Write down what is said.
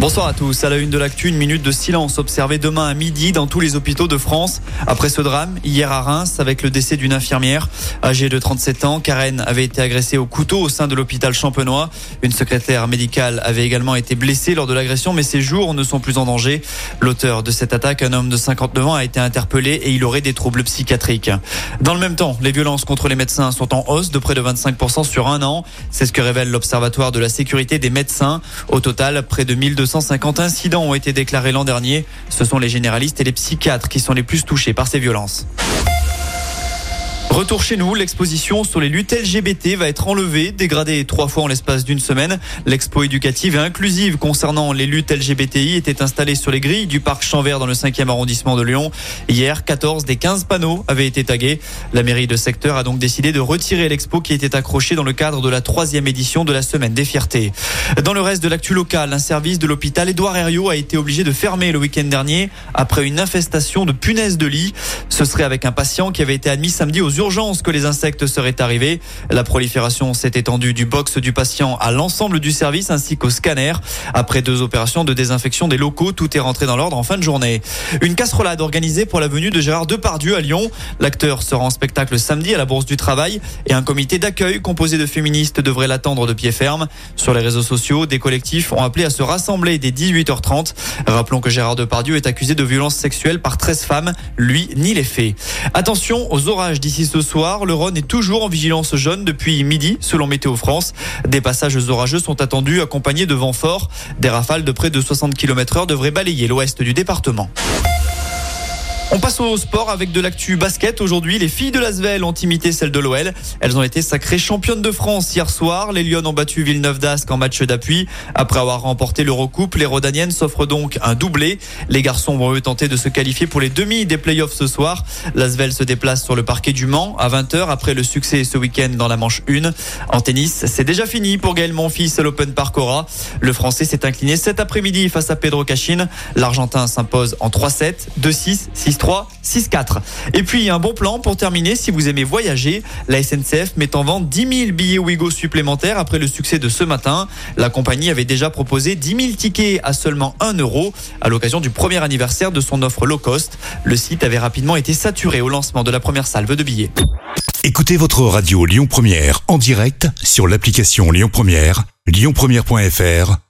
Bonsoir à tous. À la une de l'actu, une minute de silence observée demain à midi dans tous les hôpitaux de France. Après ce drame, hier à Reims, avec le décès d'une infirmière âgée de 37 ans, Karen avait été agressée au couteau au sein de l'hôpital champenois. Une secrétaire médicale avait également été blessée lors de l'agression, mais ses jours ne sont plus en danger. L'auteur de cette attaque, un homme de 59 ans, a été interpellé et il aurait des troubles psychiatriques. Dans le même temps, les violences contre les médecins sont en hausse de près de 25% sur un an. C'est ce que révèle l'Observatoire de la sécurité des médecins. Au total, près de 1200 250 incidents ont été déclarés l'an dernier. Ce sont les généralistes et les psychiatres qui sont les plus touchés par ces violences. Retour chez nous, l'exposition sur les luttes LGBT va être enlevée, dégradée trois fois en l'espace d'une semaine. L'expo éducative et inclusive concernant les luttes LGBTI était installée sur les grilles du parc Champvert dans le 5e arrondissement de Lyon. Hier, 14 des 15 panneaux avaient été tagués. La mairie de secteur a donc décidé de retirer l'expo qui était accrochée dans le cadre de la troisième édition de la Semaine des Fiertés. Dans le reste de l'actu local, un service de l'hôpital Édouard Herriot a été obligé de fermer le week-end dernier après une infestation de punaises de lit. Ce serait avec un patient qui avait été admis samedi aux urgence que les insectes seraient arrivés. La prolifération s'est étendue du box du patient à l'ensemble du service ainsi qu'au scanner. Après deux opérations de désinfection des locaux, tout est rentré dans l'ordre en fin de journée. Une casserolade organisée pour la venue de Gérard Depardieu à Lyon. L'acteur sera en spectacle samedi à la Bourse du Travail et un comité d'accueil composé de féministes devrait l'attendre de pied ferme. Sur les réseaux sociaux, des collectifs ont appelé à se rassembler dès 18h30. Rappelons que Gérard Depardieu est accusé de violences sexuelles par 13 femmes. Lui nie les faits. Attention aux orages d'ici ce soir. Le Rhône est toujours en vigilance jaune depuis midi, selon Météo France. Des passages orageux sont attendus, accompagnés de vents forts. Des rafales de près de 60 km heure devraient balayer l'ouest du département. On passe au sport avec de l'actu basket. Aujourd'hui, les filles de l'Asvel ont imité celles de l'OL. Elles ont été sacrées championnes de France hier soir. Les Lyonnes ont battu Villeneuve d'Ascq en match d'appui. Après avoir remporté l'Eurocoupe, les Rodaniennes s'offrent donc un doublé. Les garçons vont eux tenter de se qualifier pour les demi des playoffs ce soir. L'Asvel se déplace sur le parquet du Mans à 20h après le succès ce week-end dans la manche 1. En tennis, c'est déjà fini pour Gaël Monfils à l'Open Parcora. Le Français s'est incliné cet après-midi face à Pedro Cachin. L'Argentin s'impose en 3-7, 2-6, 6 3, 6-4. Et puis un bon plan pour terminer si vous aimez voyager. La SNCF met en vente 10 000 billets Ouigo supplémentaires après le succès de ce matin. La compagnie avait déjà proposé 10 000 tickets à seulement 1 euro à l'occasion du premier anniversaire de son offre low cost. Le site avait rapidement été saturé au lancement de la première salve de billets. Écoutez votre radio Lyon Première en direct sur l'application Lyon Première, lyonpremière.fr